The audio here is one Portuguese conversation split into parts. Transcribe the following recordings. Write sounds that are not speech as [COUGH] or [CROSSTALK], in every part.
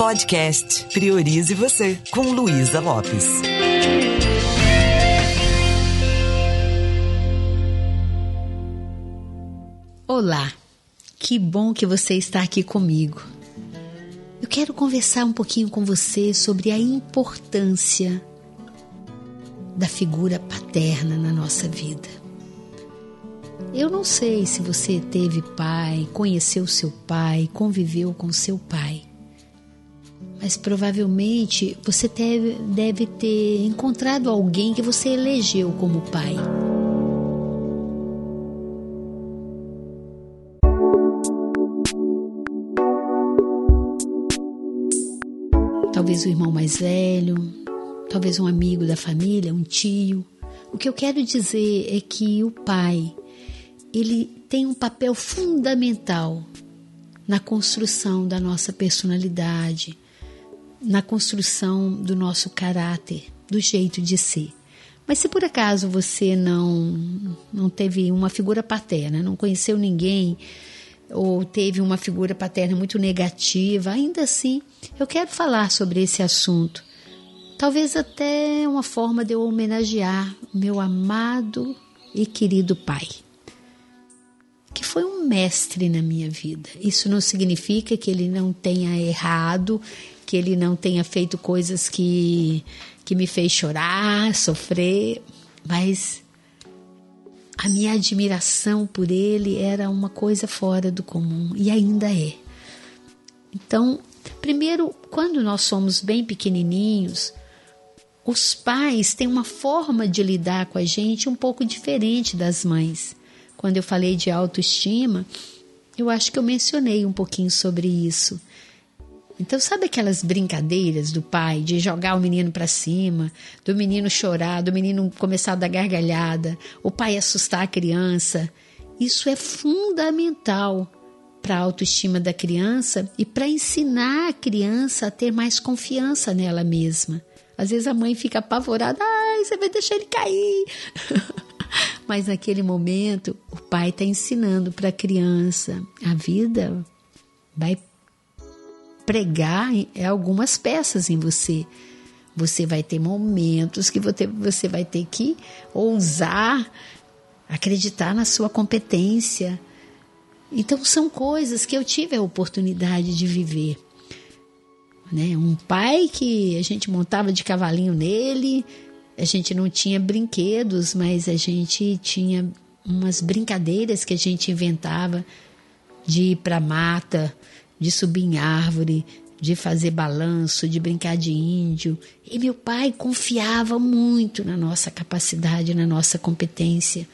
Podcast Priorize Você, com Luísa Lopes. Olá, que bom que você está aqui comigo. Eu quero conversar um pouquinho com você sobre a importância da figura paterna na nossa vida. Eu não sei se você teve pai, conheceu seu pai, conviveu com seu pai, mas provavelmente você deve, deve ter encontrado alguém que você elegeu como pai. Talvez o irmão mais velho, talvez um amigo da família, um tio. O que eu quero dizer é que o pai ele tem um papel fundamental na construção da nossa personalidade, na construção do nosso caráter, do jeito de ser. Mas se por acaso você não não teve uma figura paterna, não conheceu ninguém ou teve uma figura paterna muito negativa, ainda assim, eu quero falar sobre esse assunto. Talvez até uma forma de eu homenagear meu amado e querido pai que foi um mestre na minha vida. Isso não significa que ele não tenha errado, que ele não tenha feito coisas que, que me fez chorar, sofrer, mas a minha admiração por ele era uma coisa fora do comum e ainda é. Então, primeiro, quando nós somos bem pequenininhos, os pais têm uma forma de lidar com a gente um pouco diferente das mães quando eu falei de autoestima, eu acho que eu mencionei um pouquinho sobre isso. Então, sabe aquelas brincadeiras do pai de jogar o menino para cima, do menino chorar, do menino começar a dar gargalhada, o pai assustar a criança? Isso é fundamental para a autoestima da criança e para ensinar a criança a ter mais confiança nela mesma. Às vezes a mãe fica apavorada, ai, você vai deixar ele cair. [LAUGHS] Mas naquele momento, o pai está ensinando para a criança: a vida vai pregar algumas peças em você. Você vai ter momentos que você vai ter que ousar acreditar na sua competência. Então, são coisas que eu tive a oportunidade de viver. Né? Um pai que a gente montava de cavalinho nele, a gente não tinha brinquedos, mas a gente tinha umas brincadeiras que a gente inventava de ir para mata, de subir em árvore, de fazer balanço, de brincar de índio. E meu pai confiava muito na nossa capacidade, na nossa competência.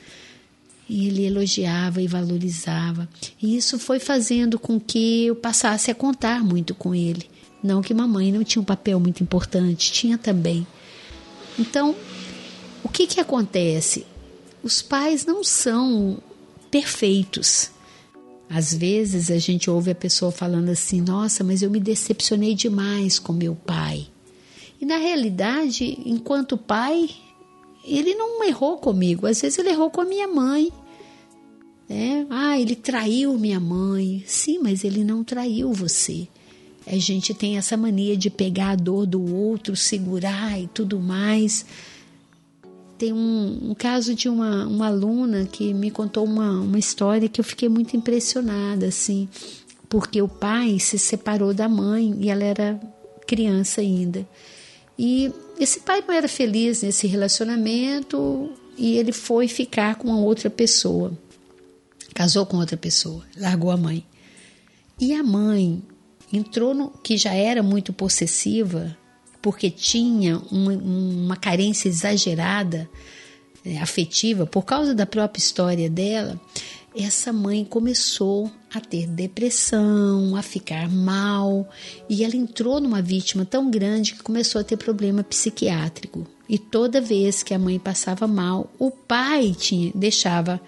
E ele elogiava e valorizava. E isso foi fazendo com que eu passasse a contar muito com ele. Não que mamãe não tinha um papel muito importante, tinha também. Então, o que, que acontece? Os pais não são perfeitos. Às vezes a gente ouve a pessoa falando assim: nossa, mas eu me decepcionei demais com meu pai. E na realidade, enquanto pai, ele não errou comigo, às vezes ele errou com a minha mãe. É, ah, ele traiu minha mãe. Sim, mas ele não traiu você. A gente tem essa mania de pegar a dor do outro, segurar e tudo mais. Tem um, um caso de uma, uma aluna que me contou uma, uma história que eu fiquei muito impressionada, assim, porque o pai se separou da mãe e ela era criança ainda. E esse pai não era feliz nesse relacionamento e ele foi ficar com outra pessoa. Casou com outra pessoa, largou a mãe. E a mãe entrou no que já era muito possessiva, porque tinha uma, uma carência exagerada é, afetiva por causa da própria história dela, essa mãe começou a ter depressão, a ficar mal, e ela entrou numa vítima tão grande que começou a ter problema psiquiátrico. E toda vez que a mãe passava mal, o pai tinha deixava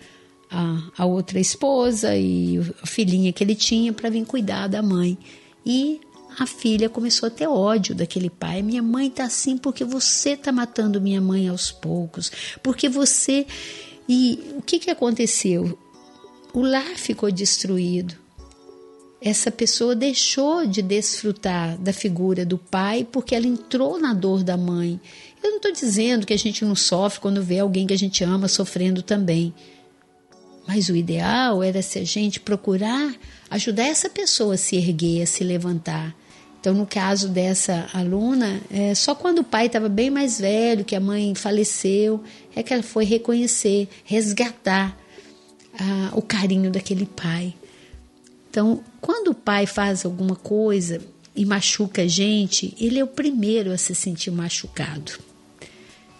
a, a outra esposa e a filhinha que ele tinha para vir cuidar da mãe. E a filha começou a ter ódio daquele pai. Minha mãe tá assim porque você tá matando minha mãe aos poucos. Porque você. E o que, que aconteceu? O lar ficou destruído. essa pessoa deixou de desfrutar da figura do pai porque ela entrou na dor da mãe. Eu não estou dizendo que a gente não sofre quando vê alguém que a gente ama sofrendo também. Mas o ideal era se a gente procurar ajudar essa pessoa a se erguer, a se levantar. Então, no caso dessa aluna, é, só quando o pai estava bem mais velho, que a mãe faleceu, é que ela foi reconhecer, resgatar ah, o carinho daquele pai. Então, quando o pai faz alguma coisa e machuca a gente, ele é o primeiro a se sentir machucado.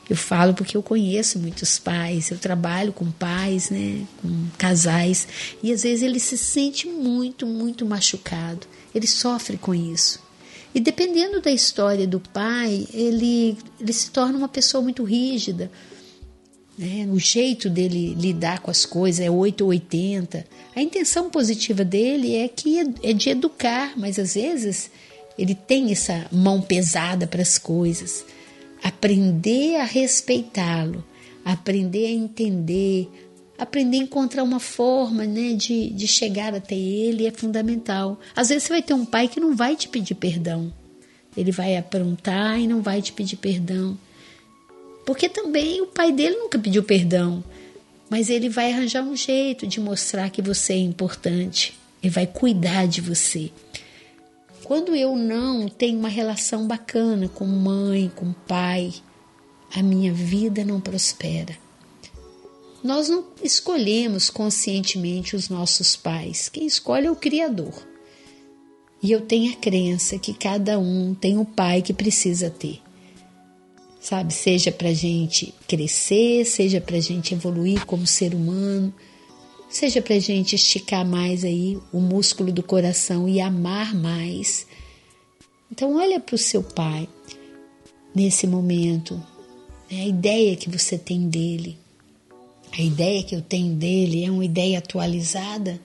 Eu falo porque eu conheço muitos pais, eu trabalho com pais, né, com casais, e às vezes ele se sente muito, muito machucado. Ele sofre com isso. E dependendo da história do pai, ele, ele se torna uma pessoa muito rígida. Né? O jeito dele lidar com as coisas é 8 ou 80. A intenção positiva dele é que é de educar, mas às vezes ele tem essa mão pesada para as coisas aprender a respeitá-lo, aprender a entender, aprender a encontrar uma forma né, de, de chegar até ele é fundamental. Às vezes você vai ter um pai que não vai te pedir perdão, ele vai aprontar e não vai te pedir perdão. Porque também o pai dele nunca pediu perdão, mas ele vai arranjar um jeito de mostrar que você é importante, ele vai cuidar de você. Quando eu não tenho uma relação bacana com mãe, com pai, a minha vida não prospera. Nós não escolhemos conscientemente os nossos pais, quem escolhe é o Criador. E eu tenho a crença que cada um tem o pai que precisa ter. Sabe, seja para gente crescer, seja para gente evoluir como ser humano, seja para gente esticar mais aí o músculo do coração e amar mais. Então olha para o seu pai nesse momento, né? a ideia que você tem dele, a ideia que eu tenho dele é uma ideia atualizada?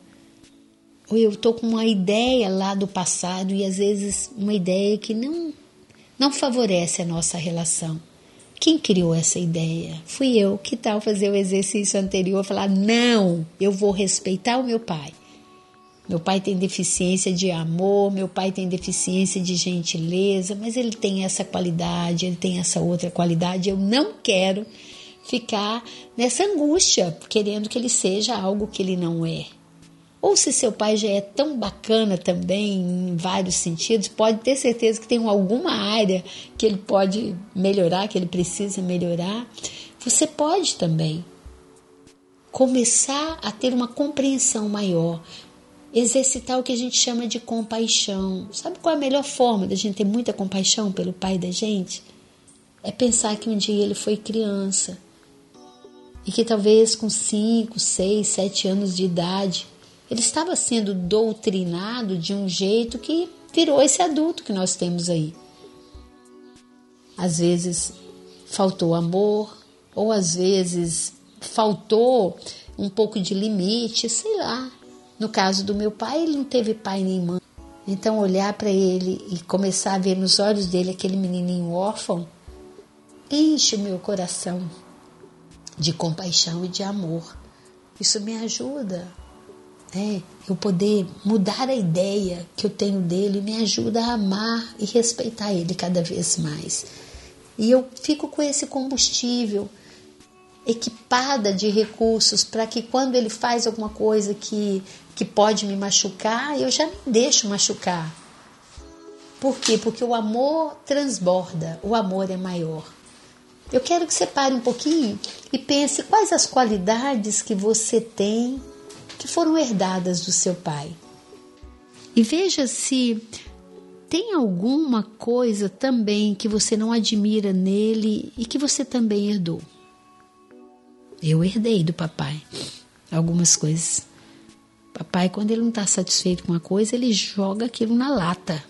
Ou eu estou com uma ideia lá do passado e às vezes uma ideia que não, não favorece a nossa relação? Quem criou essa ideia? Fui eu. Que tal fazer o exercício anterior? Falar: não, eu vou respeitar o meu pai. Meu pai tem deficiência de amor, meu pai tem deficiência de gentileza, mas ele tem essa qualidade, ele tem essa outra qualidade. Eu não quero ficar nessa angústia, querendo que ele seja algo que ele não é. Ou se seu pai já é tão bacana também em vários sentidos, pode ter certeza que tem alguma área que ele pode melhorar, que ele precisa melhorar. Você pode também começar a ter uma compreensão maior, exercitar o que a gente chama de compaixão. Sabe qual é a melhor forma da gente ter muita compaixão pelo pai da gente? É pensar que um dia ele foi criança e que talvez com 5, 6, 7 anos de idade ele estava sendo doutrinado de um jeito que virou esse adulto que nós temos aí. Às vezes faltou amor, ou às vezes faltou um pouco de limite, sei lá. No caso do meu pai, ele não teve pai nem mãe. Então, olhar para ele e começar a ver nos olhos dele aquele menininho órfão enche o meu coração de compaixão e de amor. Isso me ajuda né, eu poder mudar a ideia que eu tenho dele me ajuda a amar e respeitar ele cada vez mais. E eu fico com esse combustível equipada de recursos para que quando ele faz alguma coisa que, que pode me machucar, eu já me deixo machucar. Por quê? Porque o amor transborda, o amor é maior. Eu quero que você pare um pouquinho e pense quais as qualidades que você tem que foram herdadas do seu pai. E veja se tem alguma coisa também que você não admira nele e que você também herdou. Eu herdei do papai algumas coisas. Papai, quando ele não está satisfeito com uma coisa, ele joga aquilo na lata.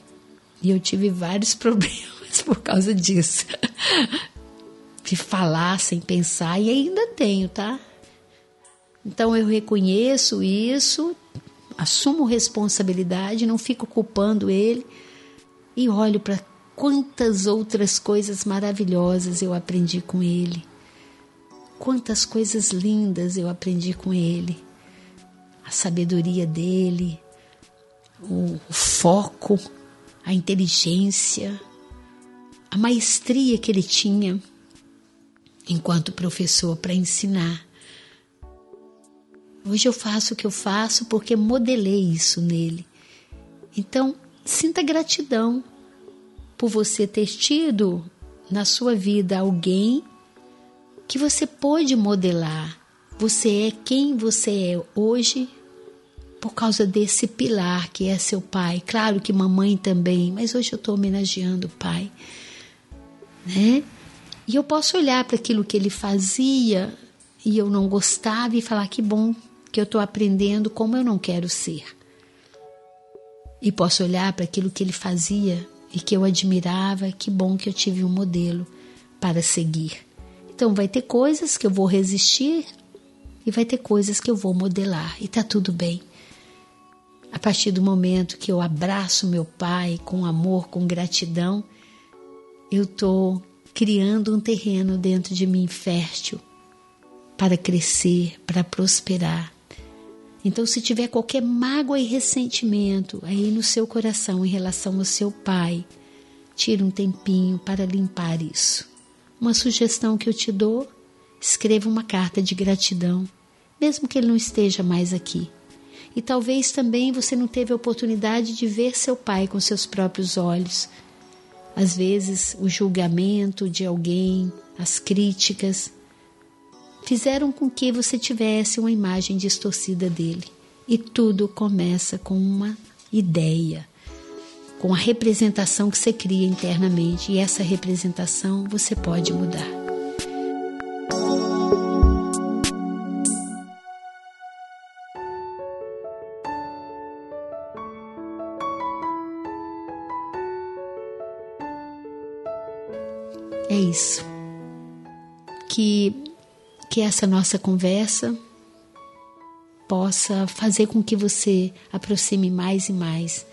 E eu tive vários [LAUGHS] problemas por causa disso. De falar sem pensar, e ainda tenho, tá? Então eu reconheço isso, assumo responsabilidade, não fico culpando ele e olho para quantas outras coisas maravilhosas eu aprendi com ele. Quantas coisas lindas eu aprendi com ele. A sabedoria dele, o foco, a inteligência, a maestria que ele tinha enquanto professor para ensinar. Hoje eu faço o que eu faço porque modelei isso nele. Então, sinta gratidão por você ter tido na sua vida alguém que você pôde modelar. Você é quem você é hoje por causa desse pilar que é seu pai. Claro que mamãe também, mas hoje eu estou homenageando o pai né? E eu posso olhar para aquilo que ele fazia e eu não gostava e falar que bom que eu estou aprendendo como eu não quero ser. E posso olhar para aquilo que ele fazia e que eu admirava, que bom que eu tive um modelo para seguir. Então vai ter coisas que eu vou resistir e vai ter coisas que eu vou modelar e tá tudo bem. A partir do momento que eu abraço meu pai com amor, com gratidão, eu estou criando um terreno dentro de mim fértil para crescer, para prosperar. Então, se tiver qualquer mágoa e ressentimento aí no seu coração em relação ao seu pai, tire um tempinho para limpar isso. Uma sugestão que eu te dou: escreva uma carta de gratidão, mesmo que ele não esteja mais aqui. E talvez também você não teve a oportunidade de ver seu pai com seus próprios olhos, às vezes, o julgamento de alguém, as críticas, fizeram com que você tivesse uma imagem distorcida dele. E tudo começa com uma ideia, com a representação que você cria internamente, e essa representação você pode mudar. É isso. Que, que essa nossa conversa possa fazer com que você aproxime mais e mais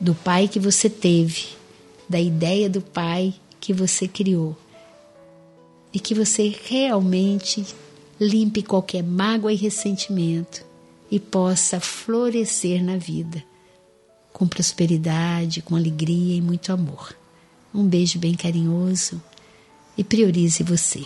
do pai que você teve, da ideia do pai que você criou. E que você realmente limpe qualquer mágoa e ressentimento e possa florescer na vida com prosperidade, com alegria e muito amor. Um beijo bem carinhoso e priorize você.